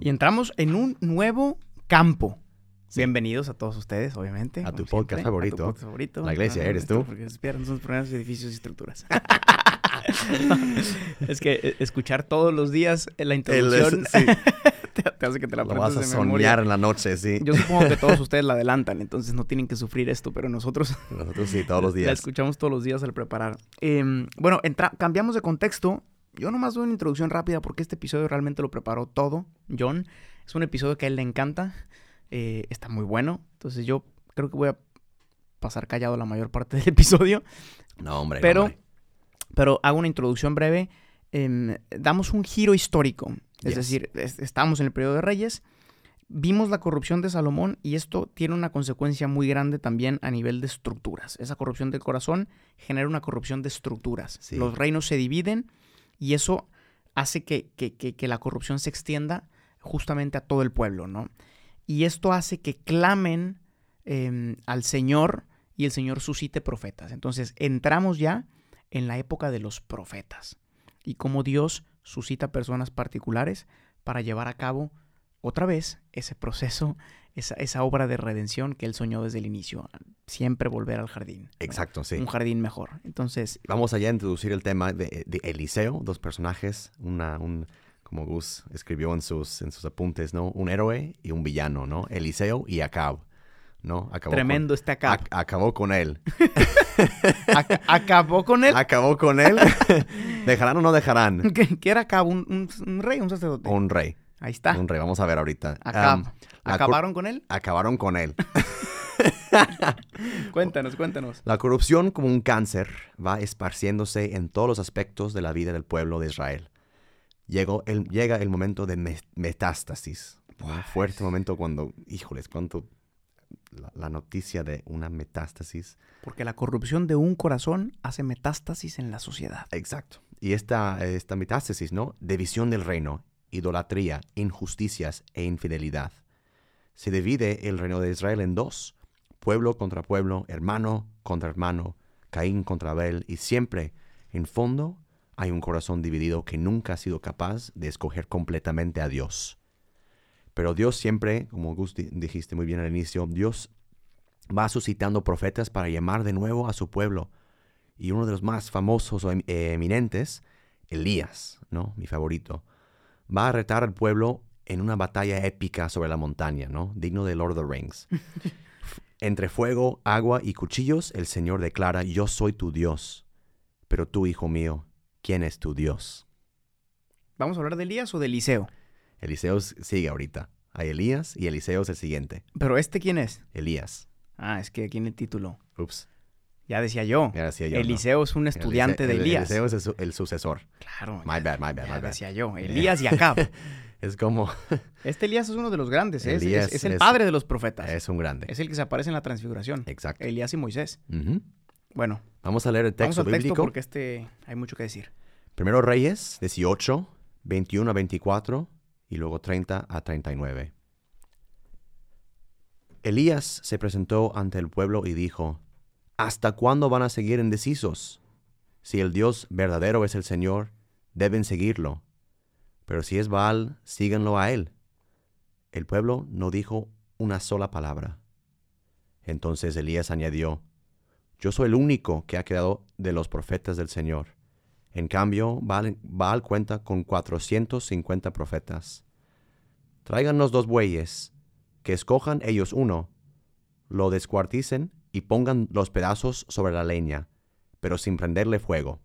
Y entramos en un nuevo campo. Bienvenidos a todos ustedes, obviamente. A tu podcast siempre, favorito. a tu podcast favorito. La iglesia eres tú. Porque se pierden sus programas, edificios y estructuras. es que eh, escuchar todos los días eh, la introducción sí. te, te hace que te la Lo vas a memoria. soñar en la noche, sí. Yo supongo que todos ustedes la adelantan, entonces no tienen que sufrir esto, pero nosotros Nosotros sí, todos los la días. escuchamos todos los días al preparar. Em, bueno, entra- cambiamos de contexto. Yo nomás doy una introducción rápida porque este episodio realmente lo preparó todo John. Es un episodio que a él le encanta. eh, está muy bueno. Entonces yo creo que voy a pasar callado la mayor parte del episodio. No, hombre. Pero, hombre. pero hago una introducción breve. Em, damos un giro histórico. Es Yes. decir, es- estamos en el periodo de Reyes. Vimos la corrupción de Salomón y esto tiene una consecuencia muy grande también a nivel de estructuras. Esa corrupción del corazón genera una corrupción de estructuras. Sí. Los reinos se dividen y eso hace que, que- que- la corrupción se extienda justamente a todo el pueblo, ¿no? Y esto hace que clamen em, al Señor y el Señor suscite profetas. Entonces entramos ya en la época de los profetas y cómo Dios suscita personas particulares para llevar a cabo otra vez ese proceso, esa, esa obra de redención que él soñó desde el inicio. Siempre volver al jardín. ¿no? Exacto, sí. Un jardín mejor. Entonces, Vamos allá a introducir el tema de, de Eliseo, dos personajes, una, un, como Gus escribió en sus, en sus apuntes, ¿no? Un héroe y un villano, ¿no? Eliseo y Acab, ¿no? Acabó tremendo este Con, acá. ac- acabó con él. Ac- acabó con él. Acabó con él. ¿Dejarán o no dejarán? ¿Qué, qué era Acab? ¿Un, un- un rey? ¿Un sacerdote? Un rey. Ahí está. Vamos a ver ahorita. Acab. Um, ¿Acabaron con él? acabaron con él. Cuéntanos, cuéntanos. La corrupción como un cáncer va esparciéndose en todos los aspectos de la vida del pueblo de Israel. Llegó el, llega el momento de me- metástasis. Un fuerte momento cuando, híjoles, cuánto la, la noticia de una metástasis. Porque la corrupción de un corazón hace metástasis en la sociedad. Exacto. Y esta, esta metástasis, ¿no? División del reino, idolatría, injusticias e infidelidad. Se divide el reino de Israel en dos, pueblo contra pueblo, hermano contra hermano, Caín contra Abel, y siempre, en fondo, hay un corazón dividido que nunca ha sido capaz de escoger completamente a Dios. Pero Dios siempre, como dijiste muy bien al inicio, Dios va suscitando profetas para llamar de nuevo a su pueblo. Y uno de los más famosos o em- eh, eminentes, Elías, ¿no? Mi favorito, va a retar al pueblo en una batalla épica sobre la montaña, ¿no? Digno de Lord of the Rings. Entre fuego, agua y cuchillos, el Señor declara, yo soy tu Dios. Pero tú, hijo mío, ¿quién es tu Dios? ¿Vamos a hablar de Elías o de Eliseo? Eliseo sigue ahorita. Hay Elías y Eliseo es el siguiente. ¿Pero este quién es? Elías. Ah, es que aquí en el título. Ups. Ya decía yo. Ya decía yo, ¿no? Eliseo es un estudiante de Elías. Eliseo es el, su- el sucesor. Claro. My bad, my bad, ya my bad. decía yo. Elías y Acab. Es como, Este Elías es uno de los grandes. ¿eh? Es, Elías es- es el es- padre de los profetas. Es, es un grande. el que se aparece en la transfiguración. Exacto. Elías y Moisés. Bueno, Vamos a leer el vamos texto al texto bíblico. porque este hay mucho que decir. Primero Reyes 18, 21 a 24 y luego 30 a 39. Elías se presentó ante el pueblo y dijo, ¿Hasta cuándo van a seguir indecisos? Si el Dios verdadero es el Señor, deben seguirlo. Pero si es Baal, síganlo a él. El pueblo no dijo una sola palabra. Entonces Elías añadió, Yo soy el único que ha quedado de los profetas del Señor. En cambio, Baal, cuenta con 450 profetas. Tráiganos dos bueyes, que escojan ellos uno, lo descuarticen y pongan los pedazos sobre la leña, pero sin prenderle fuego.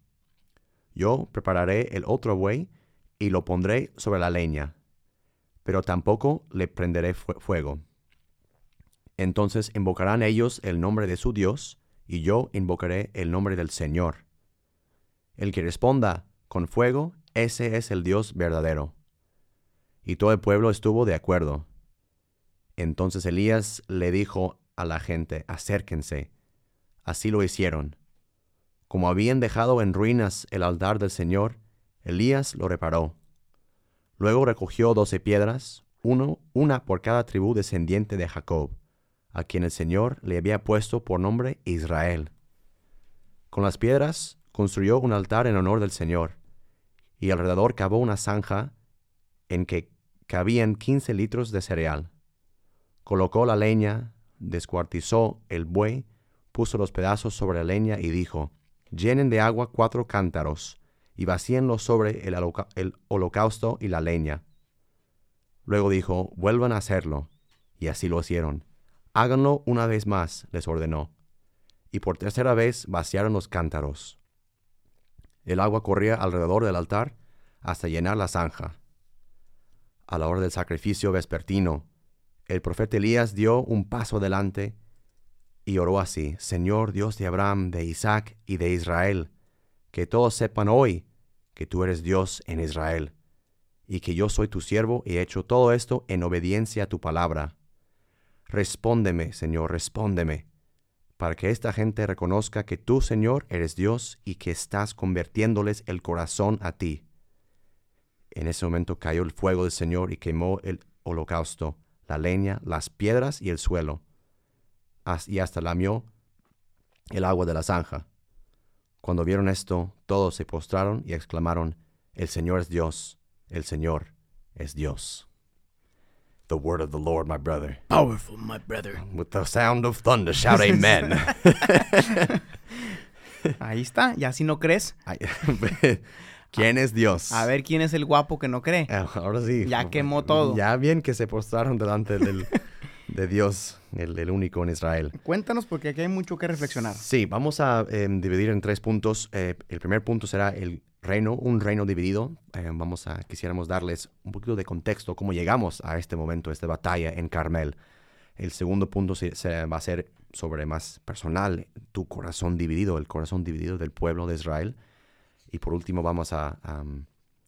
Yo prepararé el otro buey y lo pondré sobre la leña, pero tampoco le prenderé fue- fuego. Entonces invocarán ellos el nombre de su Dios, y yo invocaré el nombre del Señor. El que responda con fuego, ese es el Dios verdadero. Y todo el pueblo estuvo de acuerdo. Entonces Elías le dijo a la gente, acérquense. Así lo hicieron. Como habían dejado en ruinas el altar del Señor, Elías lo reparó. Luego recogió doce piedras, uno, una por cada tribu descendiente de Jacob, a quien el Señor le había puesto por nombre Israel. Con las piedras construyó un altar en honor del Señor, y alrededor cavó una zanja en que cabían quince litros de cereal. Colocó la leña, descuartizó el buey, puso los pedazos sobre la leña y dijo, llenen de agua cuatro cántaros y vacíenlos sobre el, el, holocausto y la leña. Luego dijo, vuelvan a hacerlo. Y así lo hicieron. Háganlo una vez más, les ordenó. Y por tercera vez vaciaron los cántaros. El agua corría alrededor del altar hasta llenar la zanja. A la hora del sacrificio vespertino, el profeta Elías dio un paso adelante y oró así, Señor Dios de Abraham, de Isaac y de Israel, que todos sepan hoy que tú eres Dios en Israel, y que yo soy tu siervo y he hecho todo esto en obediencia a tu palabra. Respóndeme, Señor, respóndeme, para que esta gente reconozca que tú, Señor, eres Dios y que estás convirtiéndoles el corazón a ti. En ese momento cayó el fuego del Señor y quemó el holocausto, la leña, las piedras y el suelo y hasta lamió el agua de la zanja. Cuando vieron esto, todos se postraron y exclamaron, El Señor es Dios, el Señor es Dios. The word of the Lord, my brother. Powerful, my brother. With the sound of thunder, shout amen. Ahí está, y así no crees. ¿Quién es Dios? A ver quién es el guapo que no cree. Ahora sí. Ya quemó todo. Ya bien que se postraron delante del, de Dios, el, único en Israel. Cuéntanos porque aquí hay mucho que reflexionar. Sí, vamos a em, dividir en tres puntos. Eh, el primer punto será el reino, un reino dividido. Eh, vamos a, quisiéramos darles un poquito de contexto, cómo llegamos a este momento, a esta batalla en Carmel. El segundo punto se, va a ser sobre más personal, tu corazón dividido, el corazón dividido del pueblo de Israel. Y por último vamos a,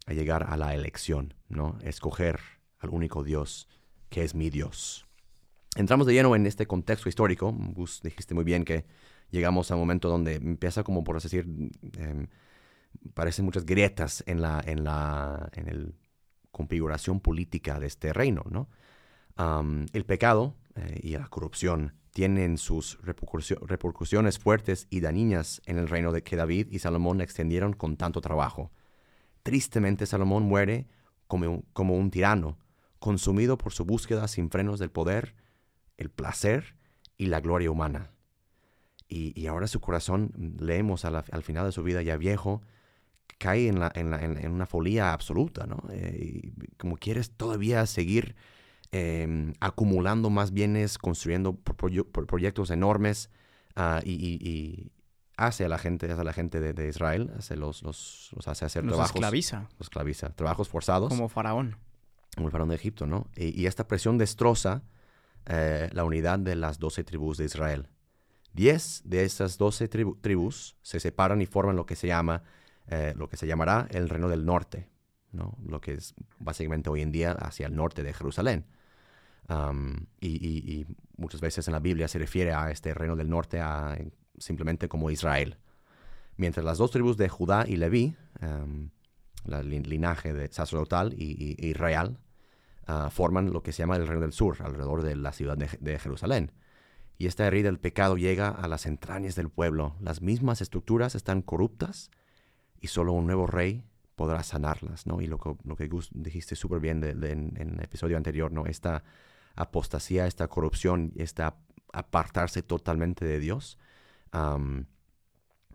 llegar a la elección, ¿no? Escoger al único Dios que es mi Dios. Entramos de lleno en este contexto histórico. Gus, dijiste muy bien que llegamos a un momento donde empieza como por decir, eh, parecen muchas grietas en la, en la en el configuración política de este reino, ¿no? el pecado eh, y la corrupción tienen sus repercusiones fuertes y dañinas en el reino de que David y Salomón extendieron con tanto trabajo. Tristemente Salomón muere como un tirano, consumido por su búsqueda sin frenos del poder el placer y la gloria humana. Y, ahora su corazón, leemos al final de su vida ya viejo, cae en, la, en, una folía absoluta, ¿no? Eh, como quieres todavía seguir em, acumulando más bienes, construyendo proyectos enormes ah, y, hace a la gente, hace a la gente de, Israel, hace los, los, hace hacer los trabajos. esclaviza. Los esclaviza. Trabajos forzados. Como faraón. Como el faraón de Egipto, ¿no? Y, esta presión destroza eh, la unidad de las doce tribus de Israel. Diez de esas doce tribus se separan y forman lo que se llama, eh, lo que se llamará el reino del norte, ¿no? lo que es básicamente hoy en día hacia el norte de Jerusalén. Y, muchas veces en la Biblia se refiere a este reino del norte simplemente como Israel. Mientras las dos tribus de Judá y Leví, el linaje de sacerdotal y real, Ah, forman lo que se llama el reino del sur, alrededor de la ciudad de, Jerusalén. Y esta herida del pecado llega a las entrañas del pueblo. Las mismas estructuras están corruptas y solo un nuevo rey podrá sanarlas, ¿no? Y lo que, dijiste súper bien en, el episodio anterior, ¿no? Esta apostasía, esta corrupción, esta apartarse totalmente de Dios,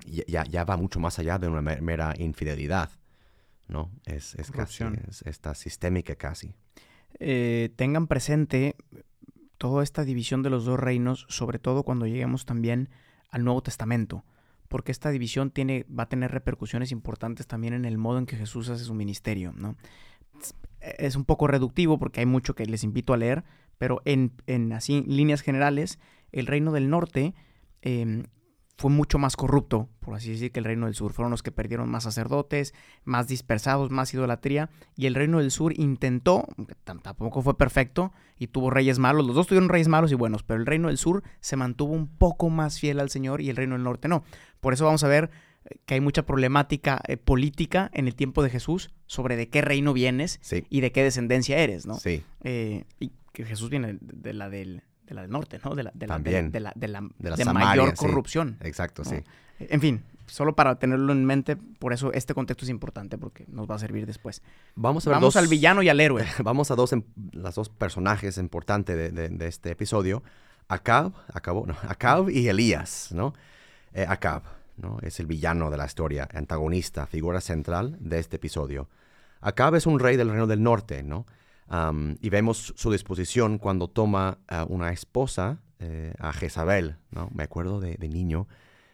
ya, ya, va mucho más allá de una mera infidelidad, ¿no? Es, es casi, es, esta sistémica casi. Eh, tengan presente toda esta división de los dos reinos, sobre todo cuando lleguemos también al Nuevo Testamento, porque esta división tiene, va a tener repercusiones importantes también en el modo en que Jesús hace su ministerio, ¿no? Es un poco reductivo porque hay mucho que les invito a leer, pero en, en así líneas generales, el reino del norte em, fue mucho más corrupto, por así decir, que el reino del sur. Fueron los que perdieron más sacerdotes, más dispersados, más idolatría. Y el reino del sur intentó, tampoco fue perfecto, y tuvo reyes malos. Los dos tuvieron reyes malos y buenos, pero el reino del sur se mantuvo un poco más fiel al Señor y el reino del norte no. Por eso vamos a ver eh, que hay mucha problemática eh, política en el tiempo de Jesús sobre de qué reino vienes y de qué descendencia eres, ¿no? Sí. Eh, y que Jesús viene de la del de la del norte, ¿no? De la, de la, También. De, la, de la, de mayor corrupción. Exacto, sí. En fin, solo para tenerlo en mente, por eso este contexto es importante porque nos va a servir después. Vamos, a ver Vamos al villano y al héroe. Vamos a dos, em, las dos personajes importantes de, este episodio. Acab, acabó, no, Acab y Elías, ¿no? Eh, Acab, ¿no? Es el villano de la historia, antagonista, figura central de este episodio. Acab es un rey del reino del norte, ¿no? Y vemos su disposición cuando toma a una esposa, eh, a Jezabel, ¿no? Me acuerdo de, niño,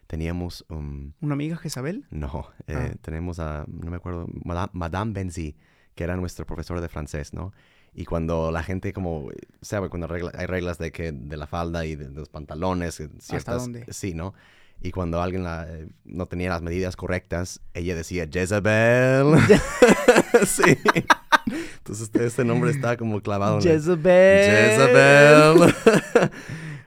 teníamos... Um, ¿Una amiga Jezabel? No, eh, ah. tenemos a, no me acuerdo, Madame, Benzi, que era nuestra profesora de francés, ¿no? Y cuando la gente como, sabe, cuando hay reglas de que de la falda y de, los pantalones, ciertas, ¿Hasta dónde? Sí, ¿no? Y cuando alguien eh, no tenía las medidas correctas, ella decía Jezabel. sí. Entonces este nombre está como clavado. En Jezebel. Jezebel.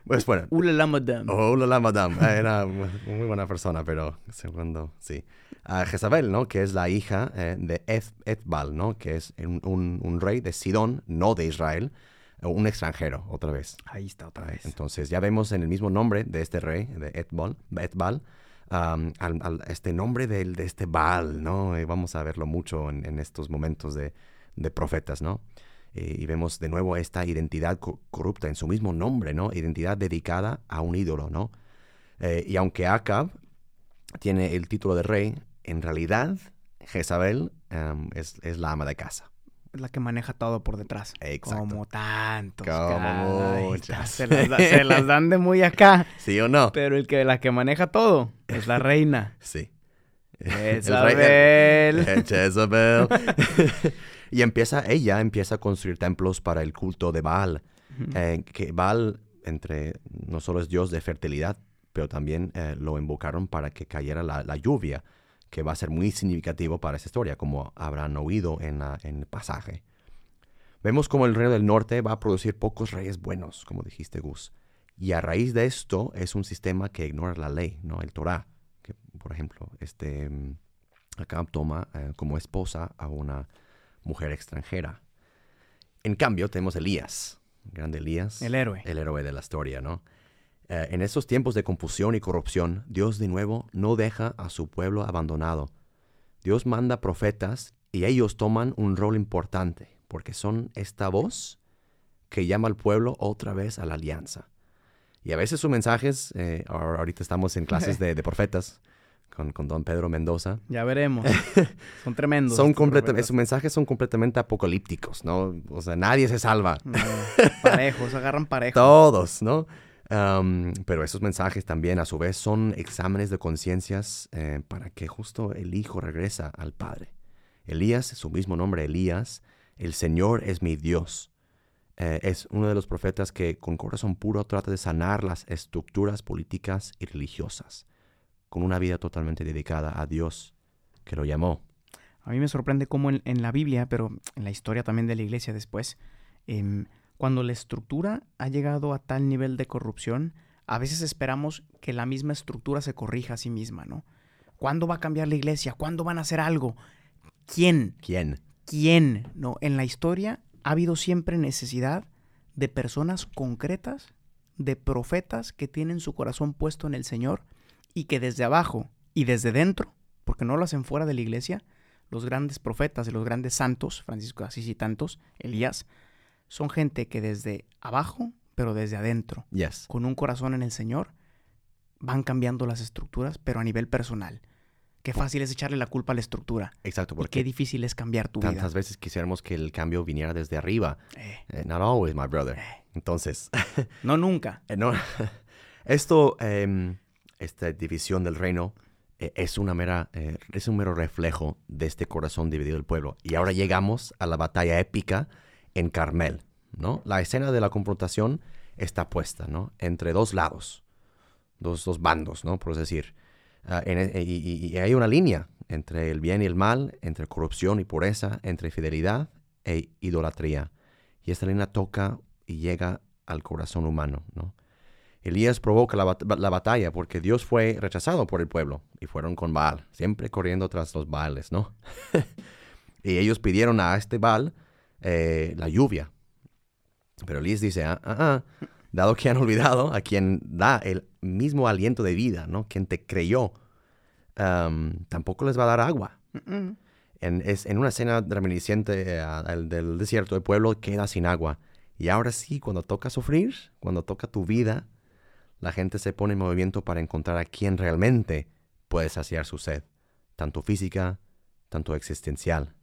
pues bueno. Ulala Madame. Oh, Ulala Madame. Ah, era muy buena persona, pero segundo, sí. Uh, Jezabel, ¿no? Que es la hija eh, de Ethbal, ¿no? Que es un, un, rey de Sidón, no de Israel, un extranjero, otra vez. Ahí está, otra vez. Entonces ya vemos en el mismo nombre de este rey, de Ethbal al, este nombre de, de este Baal, ¿no? Y vamos a verlo mucho en, en estos momentos de, de profetas, ¿no? Eh, y vemos de nuevo esta identidad corrupta en su mismo nombre, ¿no? Identidad dedicada a un ídolo, ¿no? Eh, y aunque Acab tiene el título de rey, en realidad Jezabel em, es, la ama de casa. Es la que maneja todo por detrás. Exacto. Como tantos. Como muchas. Se las, dan de muy acá. ¿Sí o no? Pero el que, la que maneja todo es la reina. sí. Jezabel. Jezabel. Y empieza, ella empieza a construir templos para el culto de Baal. Eh, que Baal, entre, no solo es dios de fertilidad, pero también eh, lo invocaron para que cayera la, lluvia, que va a ser muy significativo para esa historia, como habrán oído en, en el pasaje. Vemos como el reino del norte va a producir pocos reyes buenos, como dijiste Gus. Y a raíz de esto es un sistema que ignora la ley, ¿no? El Torah, que por ejemplo, este mm, acá toma eh, como esposa a una mujer extranjera. En cambio, tenemos Elías, grande Elías. El héroe. El héroe de la historia, ¿no? Eh, en estos tiempos de confusión y corrupción, Dios de nuevo no deja a su pueblo abandonado. Dios manda profetas y ellos toman un rol importante, porque son esta voz que llama al pueblo otra vez a la alianza. Y a veces sus mensajes, eh, ahorita estamos en clases de, de profetas, con, don Pedro Mendoza. Ya veremos. Son tremendos. son completamente, sus mensajes son completamente apocalípticos, ¿no? O sea, nadie se salva. parejos, agarran parejos. Todos, ¿no? pero esos mensajes también, a su vez, son exámenes de conciencias eh, para que justo el Hijo regresa al Padre. Elías, su mismo nombre, Elías, el Señor es mi Dios. Eh, es uno de los profetas que con corazón puro trata de sanar las estructuras políticas y religiosas con una vida totalmente dedicada a Dios que lo llamó. A mí me sorprende cómo en, la Biblia, pero en la historia también de la iglesia después, em, cuando la estructura ha llegado a tal nivel de corrupción, a veces esperamos que la misma estructura se corrija a sí misma, ¿no? ¿Cuándo va a cambiar la iglesia? ¿Cuándo van a hacer algo? ¿Quién? ¿Quién? ¿Quién? No, en la historia ha habido siempre necesidad de personas concretas, de profetas que tienen su corazón puesto en el Señor y que desde abajo y desde dentro, porque no lo hacen fuera de la iglesia, los grandes profetas y los grandes santos, Francisco Asís y tantos, Elías, son gente que desde abajo, pero desde adentro, con un corazón en el Señor, van cambiando las estructuras, pero a nivel personal. Qué fácil es echarle la culpa a la estructura. Exacto, porque qué difícil es cambiar tu vida. Tantas veces quisiéramos que el cambio viniera desde arriba. Eh. Eh, not always, my brother. Eh. Entonces. no nunca. no. Esto em, esta división del reino eh, es, una mera, eh, es un mero reflejo de este corazón dividido del pueblo. Y ahora llegamos a la batalla épica en Carmel. ¿no? La escena de la confrontación está puesta ¿no? entre dos lados. dos, dos bandos, ¿no? Por decir. Ah, e- y, y- y hay una línea entre el bien y el mal, entre corrupción y pureza, entre fidelidad e idolatría. Y esta línea toca y llega al corazón humano, ¿no? Elías provoca la, bat- la batalla porque Dios fue rechazado por el pueblo y fueron con Baal, siempre corriendo tras los Baales, ¿no? y ellos pidieron a este Baal eh, la lluvia. Pero Elías dice, ah, ah, ah, dado que han olvidado a quien da el mismo aliento de vida, ¿no? Quien te creyó, am, tampoco les va a dar agua. Mm-mm. En, es, en una escena reminiscente eh, al del desierto, el pueblo queda sin agua. Y ahora sí, cuando toca sufrir, cuando toca tu vida, la gente se pone en movimiento para encontrar a quien realmente puede saciar su sed, tanto física, tanto existencial.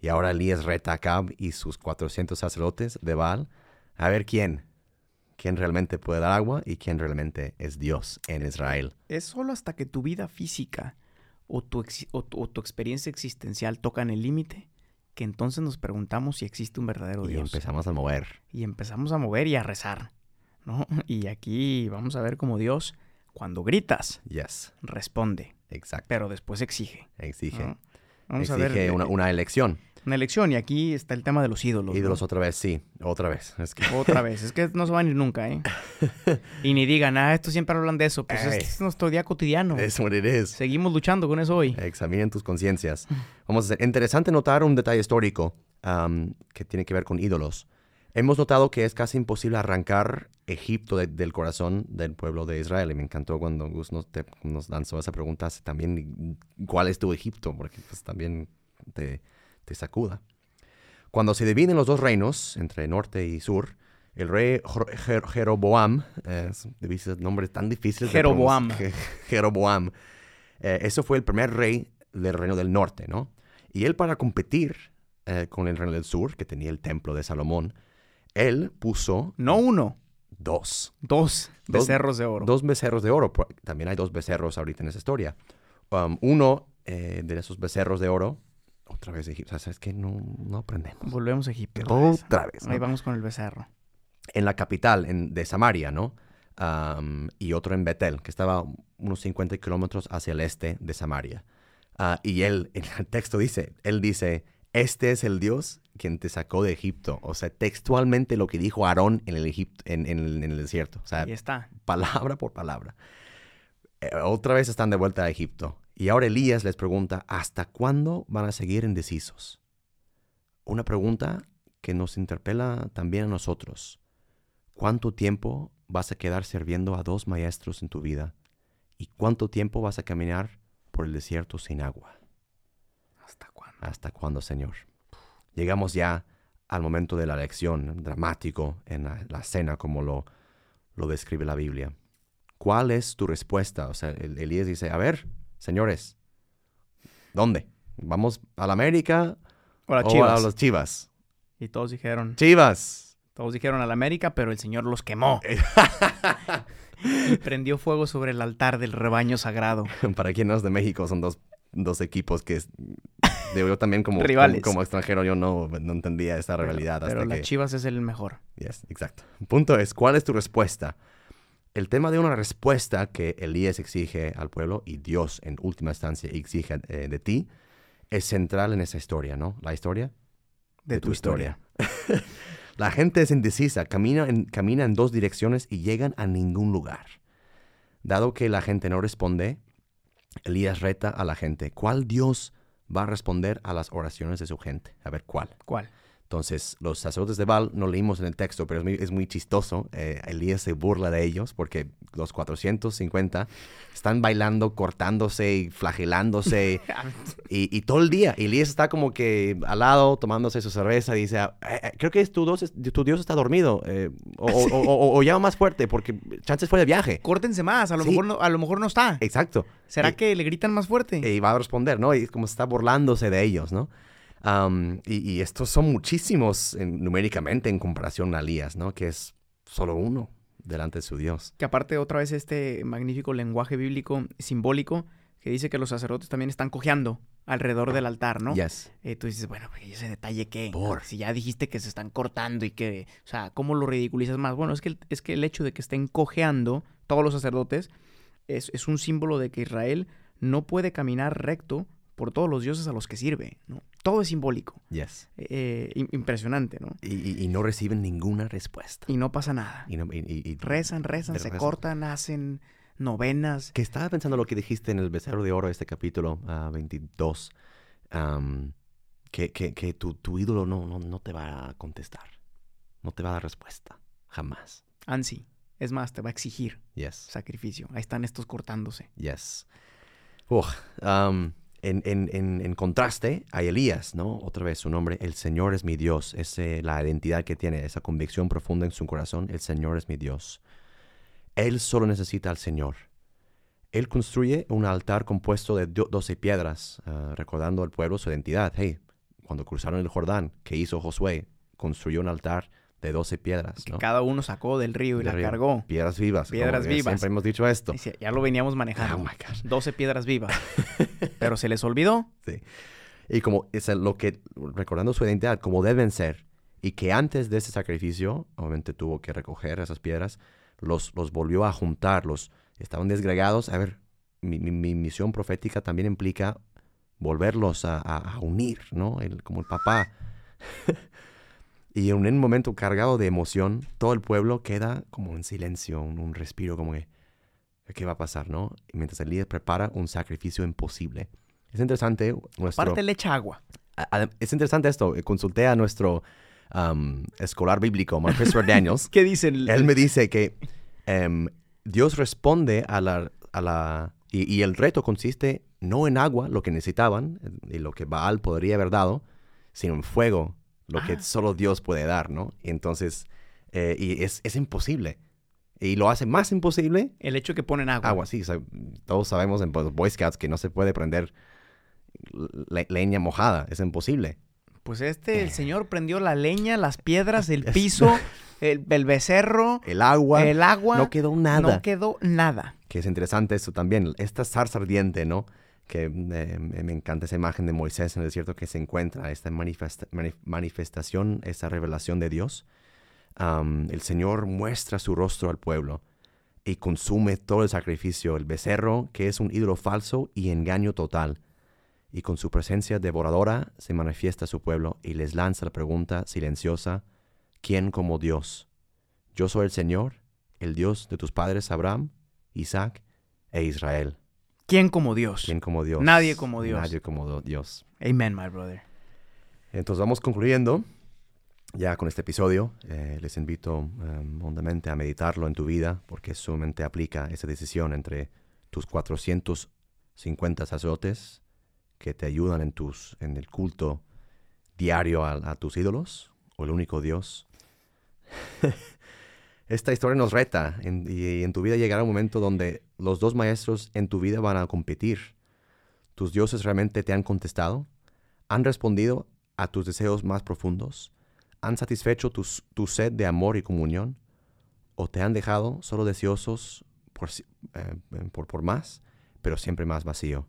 Y ahora Elías reta a Acab y sus 400 sacerdotes de Baal a ver quién, quién realmente puede dar agua y quién realmente es Dios en Israel. Es solo hasta que tu vida física o tu, exi- o tu, o tu experiencia existencial tocan el límite que entonces nos preguntamos si existe un verdadero Y Dios. empezamos a mover. y empezamos a mover y a rezar, ¿no? Y aquí vamos a ver cómo Dios, cuando gritas, Yes, responde, exacto. pero después exige. Exige. ¿no? Vamos a exige ver una, eh, una elección. una elección y aquí está el tema de los ídolos. ¿no? Ídolos otra vez, sí, otra vez. Es que Otra vez, es que no se van a ir nunca, ¿eh? Y ni digan, ah, estos siempre hablan de eso, pues este es nuestro día cotidiano. es what it is. Seguimos luchando con eso hoy. Examinen tus conciencias. Vamos a hacer. Interesante notar un detalle histórico am, que tiene que ver con ídolos. Hemos notado que es casi imposible arrancar Egipto de- del corazón del pueblo de Israel. Y me encantó cuando Gus nos, te- nos lanzó esa pregunta también, ¿cuál es tu Egipto? Porque pues también te, te sacuda. Cuando se dividen los dos reinos, entre norte y sur, el rey Jer- Jer- Jeroboam, eh, nombres tan difíciles. Jeroboam. Jeroboam. Eh, eso fue el primer rey del reino del norte, ¿no? Y él para competir eh, con el reino del sur, que tenía el templo de Salomón, él puso No uno, dos. dos Dos- becerros de oro. Dos becerros de oro. También hay dos becerros ahorita en esa historia. Um, uno eh, de esos becerros de oro, otra vez Egipto. O sea, ¿sabes qué? No, no aprendemos. Volvemos a Egipto. otra vez. Otra vez. ¿no? Ahí vamos con el becerro. En la capital en- de Samaria, ¿no? Um, y otro en Betel, que estaba unos 50 kilómetros hacia el este de Samaria. Ah, y él, en el texto dice, él dice, este es el Dios quien te sacó de Egipto. O sea, textualmente lo que dijo Aarón en el, Egipto, en, en el, en el desierto. O sea, Ahí está. palabra por palabra. Eh, otra vez están de vuelta a Egipto. Y ahora Elías les pregunta, ¿hasta cuándo van a seguir indecisos? Una pregunta que nos interpela también a nosotros. ¿Cuánto tiempo vas a quedar sirviendo a dos maestros en tu vida? ¿Y cuánto tiempo vas a caminar por el desierto sin agua? ¿Hasta cuándo? ¿Hasta cuándo, Señor? Llegamos ya al momento de la lección, dramático en la, la cena, como lo, lo describe la Biblia. ¿Cuál es tu respuesta? O sea, el- Elías dice, a ver, señores, ¿dónde? ¿Vamos a la América o Chivas. a los Chivas? Y todos dijeron, Chivas. todos dijeron a la América, pero el Señor los quemó. y prendió fuego sobre el altar del rebaño sagrado. Para quien no es de México, son dos, dos equipos que digo, yo también como, como, Rivales. como extranjero yo no, no entendía esta rivalidad. Pero hasta que... Chivas es el mejor. Yes, exacto. Punto es, ¿cuál es tu respuesta? El tema de una respuesta que Elías exige al pueblo y Dios en última instancia exige eh, de ti es central en esa historia, ¿no? La historia De, tu, historia. La gente es indecisa, camina en, camina en dos direcciones y llegan a ningún lugar. Dado que la gente no responde, Elías reta a la gente. ¿Cuál Dios va a responder a las oraciones de su gente? A ver, ¿cuál? ¿Cuál? Entonces, los sacerdotes de Baal, no leímos en el texto, pero es muy, es muy chistoso. Eh, Elías se burla de ellos porque los 450 están bailando, cortándose y flagelándose y, y todo el día. Y Elías está como que al lado tomándose su cerveza y dice, "Ah, eh, eh, creo que tu es- tu Dios está dormido. eh, o, o- o- o- o llama más fuerte porque chances fue de viaje. Córtense más, a lo, Sí. mejor, no, a lo mejor no está. Exacto. ¿Será y- que le gritan más fuerte? Y va a responder, ¿no? Y como está burlándose de ellos, ¿no? Y, y estos son muchísimos en- numéricamente en comparación a Elías, ¿no? Que es solo uno delante de su Dios. Que aparte otra vez este magnífico lenguaje bíblico simbólico que dice que los sacerdotes también están cojeando alrededor del altar, ¿no? Yes. Eh, tú dices, bueno, ¿y ese detalle qué? Por. Si ya dijiste que se están cortando y que, o sea, ¿cómo lo ridiculizas más? Bueno, es que, el- es que el hecho de que estén cojeando todos los sacerdotes, es, es un símbolo de que Israel no puede caminar recto por todos los dioses a los que sirve. ¿no? Todo es simbólico. Yes. Eh, im- impresionante, ¿no? Y, y- y no reciben ninguna respuesta. Y no pasa nada. Y no- Rezan, rezan, se rezan. cortan, hacen novenas. Que estaba pensando lo que dijiste en el becerro de oro, este capítulo ah, 22, am, que, que- que tu, tu ídolo no, no, no te va a contestar, no te va a dar respuesta, jamás. Ansi. Es más, te va a exigir Yes, sacrificio. Ahí están estos cortándose. yes. Am, en, en- en- contraste a Elías, ¿no? Otra vez su nombre, el Señor es mi Dios, es eh, la identidad que tiene, esa convicción profunda en su corazón, el Señor es mi Dios. Él solo necesita al Señor. Él construye un altar compuesto de do- 12 piedras, ah, recordando al pueblo su identidad. Hey, cuando cruzaron el Jordán, ¿qué hizo Josué? Construyó un altar de 12 piedras, Que ¿no? cada uno sacó del río y la cargó. Piedras vivas. Piedras vivas. Siempre hemos dicho esto. Ya lo veníamos manejando. Oh my gosh. 12 piedras vivas. Pero se les olvidó. Y como es lo que, recordando su identidad, como deben ser, y que antes de ese sacrificio, obviamente tuvo que recoger esas piedras, los, los volvió a juntar, los estaban desgregados. A ver, mi, mi- mi misión profética también implica volverlos a, a- a unir, ¿no? El- como el papá. y en un momento cargado de emoción, todo el pueblo queda como en silencio, un, un respiro como que, ¿qué va a pasar, no? Y mientras el líder prepara un sacrificio imposible. Es interesante nuestro... Aparte le echa agua. A- Es interesante esto. eh, Consulté a nuestro escolar bíblico, Mark Christopher Daniels. ¿Qué dice el, Él me dice que em, Dios responde a la... A la y, y el reto consiste no en agua, lo que necesitaban, y lo que Baal podría haber dado, sino en fuego, lo que Ah. solo Dios puede dar, ¿no? Y entonces, eh, y es, es imposible. Y lo hace más imposible el hecho que ponen agua? agua, sí. o sea, todos sabemos en los Boy Scouts que no se puede prender le- leña mojada, es imposible. Pues este, el señor prendió la leña, las piedras, el piso, el, el becerro, El agua, el agua. no quedó nada. No quedó nada. que es interesante esto también, esta zarza ardiente, ¿no? Que eh, me me encanta esa imagen de Moisés en el desierto que se encuentra, esta manifesta- mani- manifestación, esta revelación de Dios. El Señor muestra su rostro al pueblo y consume todo el sacrificio, el becerro, que es un ídolo falso y engaño total. Y con su presencia devoradora se manifiesta a su pueblo y les lanza la pregunta silenciosa, ¿quién como Dios? Yo soy el Señor, el Dios de tus padres Abraham, Isaac e Israel. ¿Quién como Dios? ¿Quién como Dios? Nadie como Dios. Nadie como Dios. Amen, my brother. Entonces vamos concluyendo ya con este episodio. Eh, les invito hondamente a meditarlo en tu vida porque sumamente aplica esa decisión entre tus 450 sacerdotes que te ayudan en, tus, en el culto diario a, a tus ídolos o el único Dios. Esta historia nos reta y en tu vida llegará un momento donde los dos maestros en tu vida van a competir. ¿Tus dioses realmente te han contestado? ¿Han respondido a tus deseos más profundos? ¿Han satisfecho tus- tu sed de amor y comunión? ¿O te han dejado solo deseosos por, eh, por, por más, pero siempre más vacío?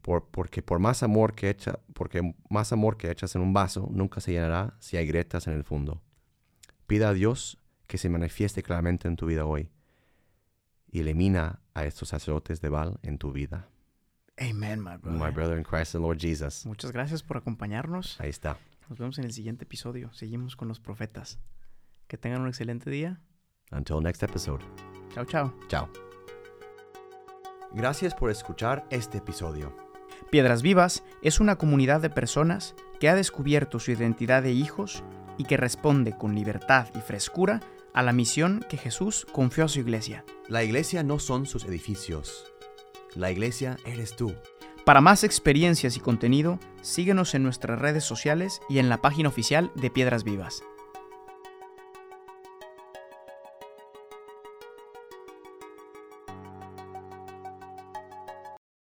Por, porque por más amor que echa, porque más amor que echas en un vaso nunca se llenará si hay grietas en el fondo. Pida a Dios que se manifieste claramente en tu vida hoy y elimina a estos sacerdotes de Baal en tu vida. Amen, my brother. My brother in Christ, the Lord Jesus. Muchas gracias por acompañarnos. Ahí está. Nos vemos en el siguiente episodio. Seguimos con los profetas. Que tengan un excelente día. Until next episode. Chao, chao. Chao. Gracias por escuchar este episodio. Piedras Vivas es una comunidad de personas que ha descubierto su identidad de hijos y que responde con libertad y frescura a la misión que Jesús confió a su iglesia. La iglesia no son sus edificios. La iglesia eres tú. Para más experiencias y contenido, síguenos en nuestras redes sociales y en la página oficial de Piedras Vivas.